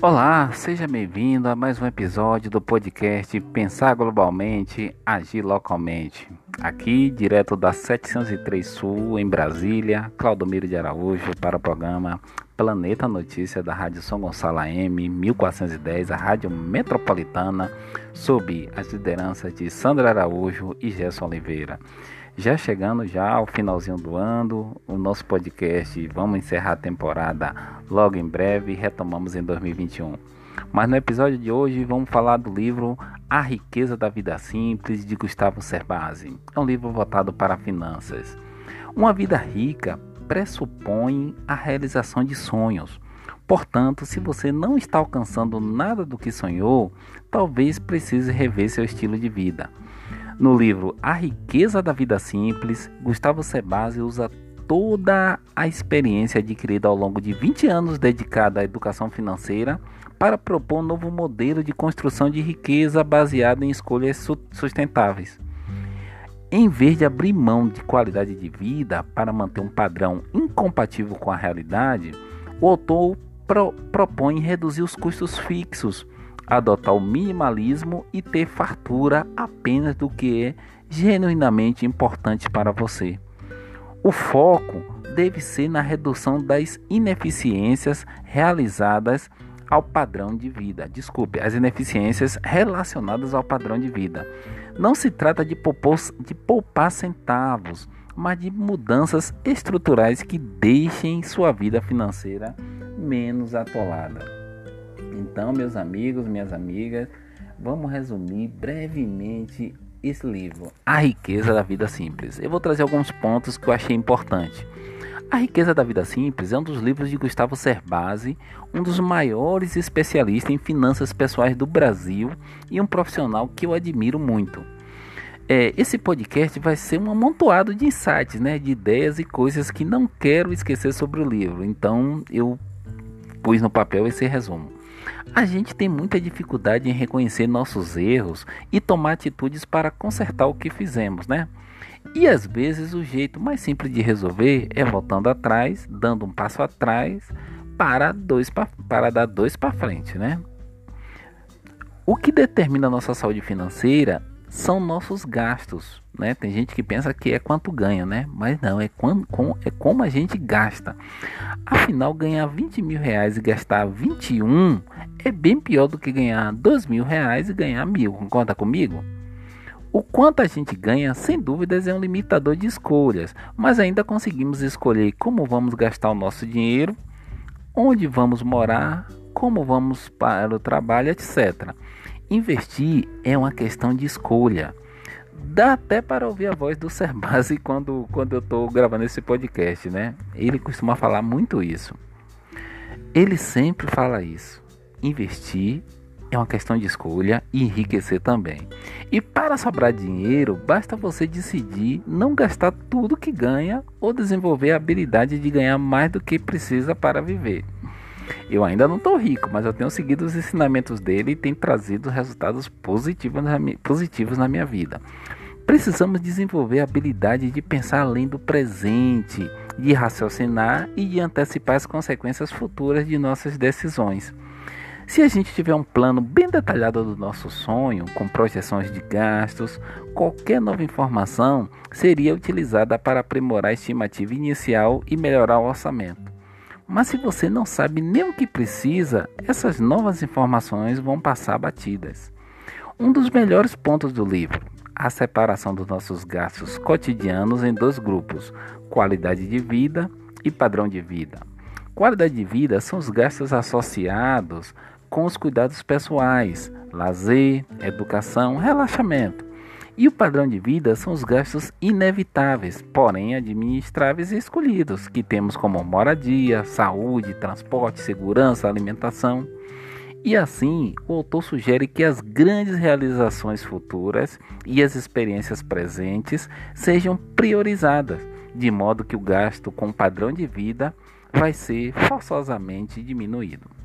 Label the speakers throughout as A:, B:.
A: Olá, seja bem-vindo a mais um episódio do podcast Pensar Globalmente, Agir Localmente. Aqui, direto da 703 Sul, em Brasília, Claudomiro de Araújo, para o programa Planeta Notícia da Rádio São Gonçalo AM 1410, a Rádio Metropolitana, sob as lideranças de Sandra Araújo e Gerson Oliveira. Já chegando já ao finalzinho do ano, o nosso podcast, vamos encerrar a temporada logo em breve e retomamos em 2021. Mas no episódio de hoje vamos falar do livro A Riqueza da Vida Simples de Gustavo Cerbasi. É um livro voltado para finanças. Uma vida rica pressupõe a realização de sonhos. Portanto, se você não está alcançando nada do que sonhou, talvez precise rever seu estilo de vida. No livro A Riqueza da Vida Simples, Gustavo Sebasi usa toda a experiência adquirida ao longo de 20 anos dedicada à educação financeira para propor um novo modelo de construção de riqueza baseado em escolhas sustentáveis. Em vez de abrir mão de qualidade de vida para manter um padrão incompatível com a realidade, o autor pro propõe reduzir os custos fixos adotar o minimalismo e ter fartura apenas do que é genuinamente importante para você. O foco deve ser na redução das ineficiências realizadas ao padrão de vida. Desculpe, as ineficiências relacionadas ao padrão de vida. Não se trata de poupar, de poupar centavos, mas de mudanças estruturais que deixem sua vida financeira menos atolada. Então, meus amigos, minhas amigas, vamos resumir brevemente esse livro, A Riqueza da Vida Simples. Eu vou trazer alguns pontos que eu achei importante. A Riqueza da Vida Simples é um dos livros de Gustavo Cerbasi, um dos maiores especialistas em finanças pessoais do Brasil e um profissional que eu admiro muito. É, esse podcast vai ser um amontoado de insights, né, de ideias e coisas que não quero esquecer sobre o livro. Então eu pus no papel esse resumo. A gente tem muita dificuldade em reconhecer nossos erros e tomar atitudes para consertar o que fizemos, né? E às vezes o jeito mais simples de resolver é voltando atrás, dando um passo atrás para dois pra, para dar dois para frente, né? O que determina nossa saúde financeira são nossos gastos, né? Tem gente que pensa que é quanto ganha, né? Mas não, é, quando, com, é como a gente gasta. Afinal, ganhar 20 mil reais e gastar 21 é bem pior do que ganhar 2 mil reais e ganhar mil. Concorda comigo? O quanto a gente ganha, sem dúvidas, é um limitador de escolhas, mas ainda conseguimos escolher como vamos gastar o nosso dinheiro, onde vamos morar, como vamos para o trabalho, etc. Investir é uma questão de escolha. Dá até para ouvir a voz do Serbasi quando, quando eu estou gravando esse podcast, né? Ele costuma falar muito isso. Ele sempre fala isso. Investir é uma questão de escolha e enriquecer também. E para sobrar dinheiro, basta você decidir não gastar tudo que ganha ou desenvolver a habilidade de ganhar mais do que precisa para viver. Eu ainda não estou rico, mas eu tenho seguido os ensinamentos dele e tem trazido resultados positivos na, positivos na minha vida. Precisamos desenvolver a habilidade de pensar além do presente, de raciocinar e de antecipar as consequências futuras de nossas decisões. Se a gente tiver um plano bem detalhado do nosso sonho, com projeções de gastos, qualquer nova informação seria utilizada para aprimorar a estimativa inicial e melhorar o orçamento. Mas se você não sabe nem o que precisa, essas novas informações vão passar batidas. Um dos melhores pontos do livro, a separação dos nossos gastos cotidianos em dois grupos: qualidade de vida e padrão de vida. Qualidade de vida são os gastos associados com os cuidados pessoais, lazer, educação, relaxamento. E o padrão de vida são os gastos inevitáveis, porém administráveis e escolhidos, que temos como moradia, saúde, transporte, segurança, alimentação. E assim, o autor sugere que as grandes realizações futuras e as experiências presentes sejam priorizadas, de modo que o gasto com o padrão de vida vai ser forçosamente diminuído.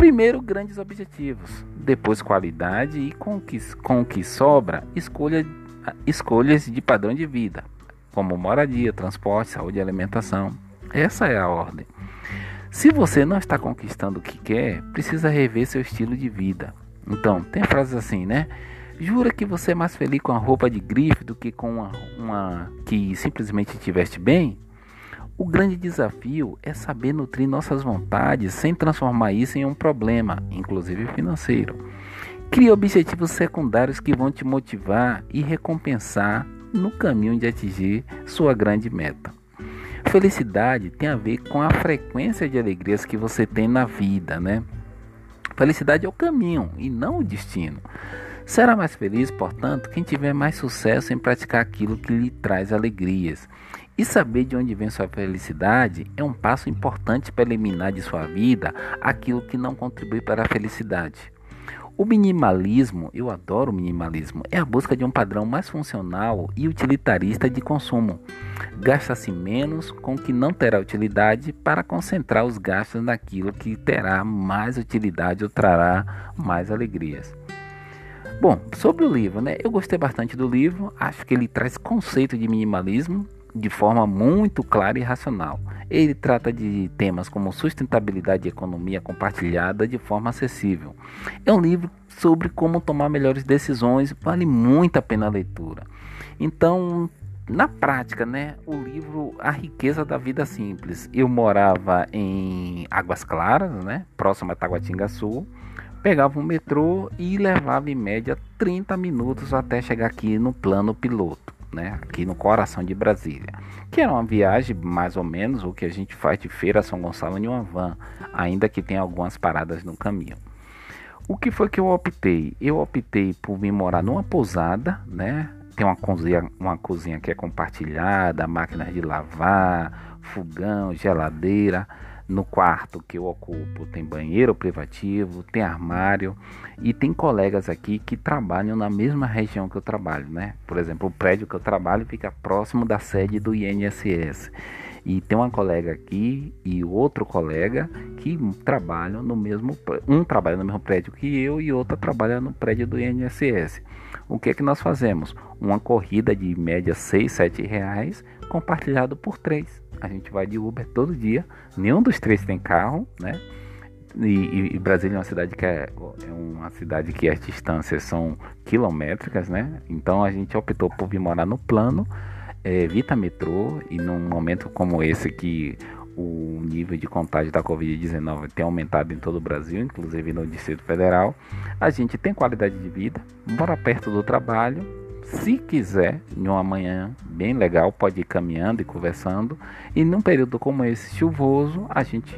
A: Primeiro, grandes objetivos, depois qualidade e com o que, com que sobra, escolha, escolhas de padrão de vida, como moradia, transporte, saúde e alimentação. Essa é a ordem. Se você não está conquistando o que quer, precisa rever seu estilo de vida. Então, tem frases assim, né? Jura que você é mais feliz com a roupa de grife do que com uma, uma que simplesmente te veste bem? O grande desafio é saber nutrir nossas vontades sem transformar isso em um problema, inclusive financeiro. Crie objetivos secundários que vão te motivar e recompensar no caminho de atingir sua grande meta. Felicidade tem a ver com a frequência de alegrias que você tem na vida, né? Felicidade é o caminho e não o destino. Será mais feliz, portanto, quem tiver mais sucesso em praticar aquilo que lhe traz alegrias. E saber de onde vem sua felicidade é um passo importante para eliminar de sua vida aquilo que não contribui para a felicidade. O minimalismo, eu adoro o minimalismo, é a busca de um padrão mais funcional e utilitarista de consumo. Gasta-se menos com o que não terá utilidade para concentrar os gastos naquilo que terá mais utilidade ou trará mais alegrias. Bom, sobre o livro, né? Eu gostei bastante do livro, acho que ele traz conceito de minimalismo de forma muito clara e racional. Ele trata de temas como sustentabilidade e economia compartilhada de forma acessível. É um livro sobre como tomar melhores decisões, vale muito a pena a leitura. Então, na prática, né, o livro A Riqueza da Vida Simples. Eu morava em Águas Claras, né, próximo a Taguatinga Sul pegava um metrô e levava em média 30 minutos até chegar aqui no plano piloto, né? Aqui no coração de Brasília. Que era uma viagem mais ou menos o que a gente faz de Feira a São Gonçalo em uma van, ainda que tenha algumas paradas no caminho. O que foi que eu optei? Eu optei por vir morar numa pousada, né? Tem uma cozinha, uma cozinha que é compartilhada, máquinas de lavar, fogão, geladeira. No quarto que eu ocupo tem banheiro privativo, tem armário e tem colegas aqui que trabalham na mesma região que eu trabalho, né? Por exemplo, o prédio que eu trabalho fica próximo da sede do INSS. E tem uma colega aqui e outro colega que trabalham no mesmo um trabalha no mesmo prédio que eu e outro trabalha no prédio do INSS. O que é que nós fazemos? Uma corrida de média 6, 7 reais compartilhado por três. A gente vai de Uber todo dia. Nenhum dos três tem carro, né? E, e, Brasília é uma cidade que é, é, uma cidade que as distâncias são quilométricas, né? Então a gente optou por vir morar no plano, é, evita metrô e num momento como esse que o nível de contágio da Covid-19 tem aumentado em todo o Brasil, inclusive no Distrito Federal, a gente tem qualidade de vida, mora perto do trabalho se quiser, em uma manhã bem legal, pode ir caminhando e conversando. E num período como esse chuvoso, a gente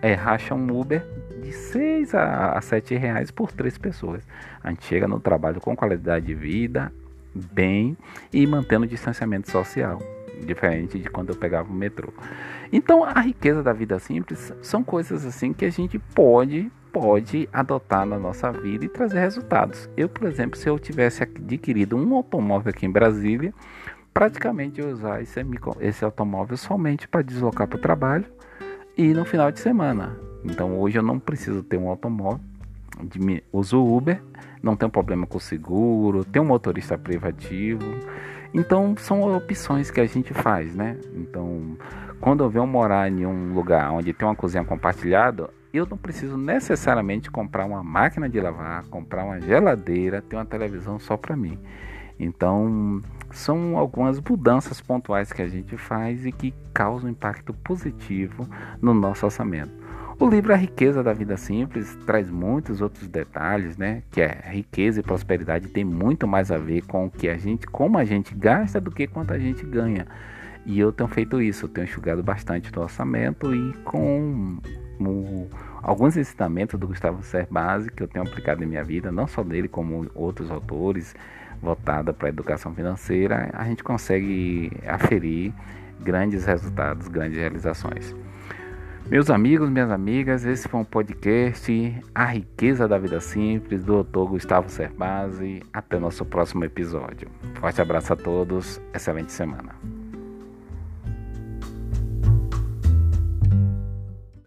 A: é, racha um Uber de 6 a 7 reais por três pessoas. A gente chega no trabalho com qualidade de vida, bem e mantendo o distanciamento social, diferente de quando eu pegava o metrô. Então, a riqueza da vida simples são coisas assim que a gente pode pode adotar na nossa vida e trazer resultados. Eu, por exemplo, se eu tivesse adquirido um automóvel aqui em Brasília, praticamente eu usar esse, esse automóvel somente para deslocar para o trabalho e no final de semana. Então hoje eu não preciso ter um automóvel, de, uso Uber, não tenho problema com o seguro, tenho um motorista privativo. Então são opções que a gente faz, né? Então, quando eu venho morar em um lugar onde tem uma cozinha compartilhada, eu não preciso necessariamente comprar uma máquina de lavar, comprar uma geladeira, ter uma televisão só para mim. Então, são algumas mudanças pontuais que a gente faz e que causam impacto positivo no nosso orçamento. O livro A Riqueza da Vida Simples traz muitos outros detalhes, né? Que é riqueza e prosperidade tem muito mais a ver com o que a gente, como a gente gasta do que quanto a gente ganha. E eu tenho feito isso, eu tenho enxugado bastante do orçamento e com o, alguns ensinamentos do Gustavo Cerbasi que eu tenho aplicado em minha vida, não só dele, como outros autores voltada para a educação financeira, a gente consegue aferir grandes resultados, grandes realizações. Meus amigos, minhas amigas, esse foi um podcast A Riqueza da Vida Simples do Dr. Gustavo Cerbasi. Até nosso próximo episódio. Forte abraço a todos, excelente semana.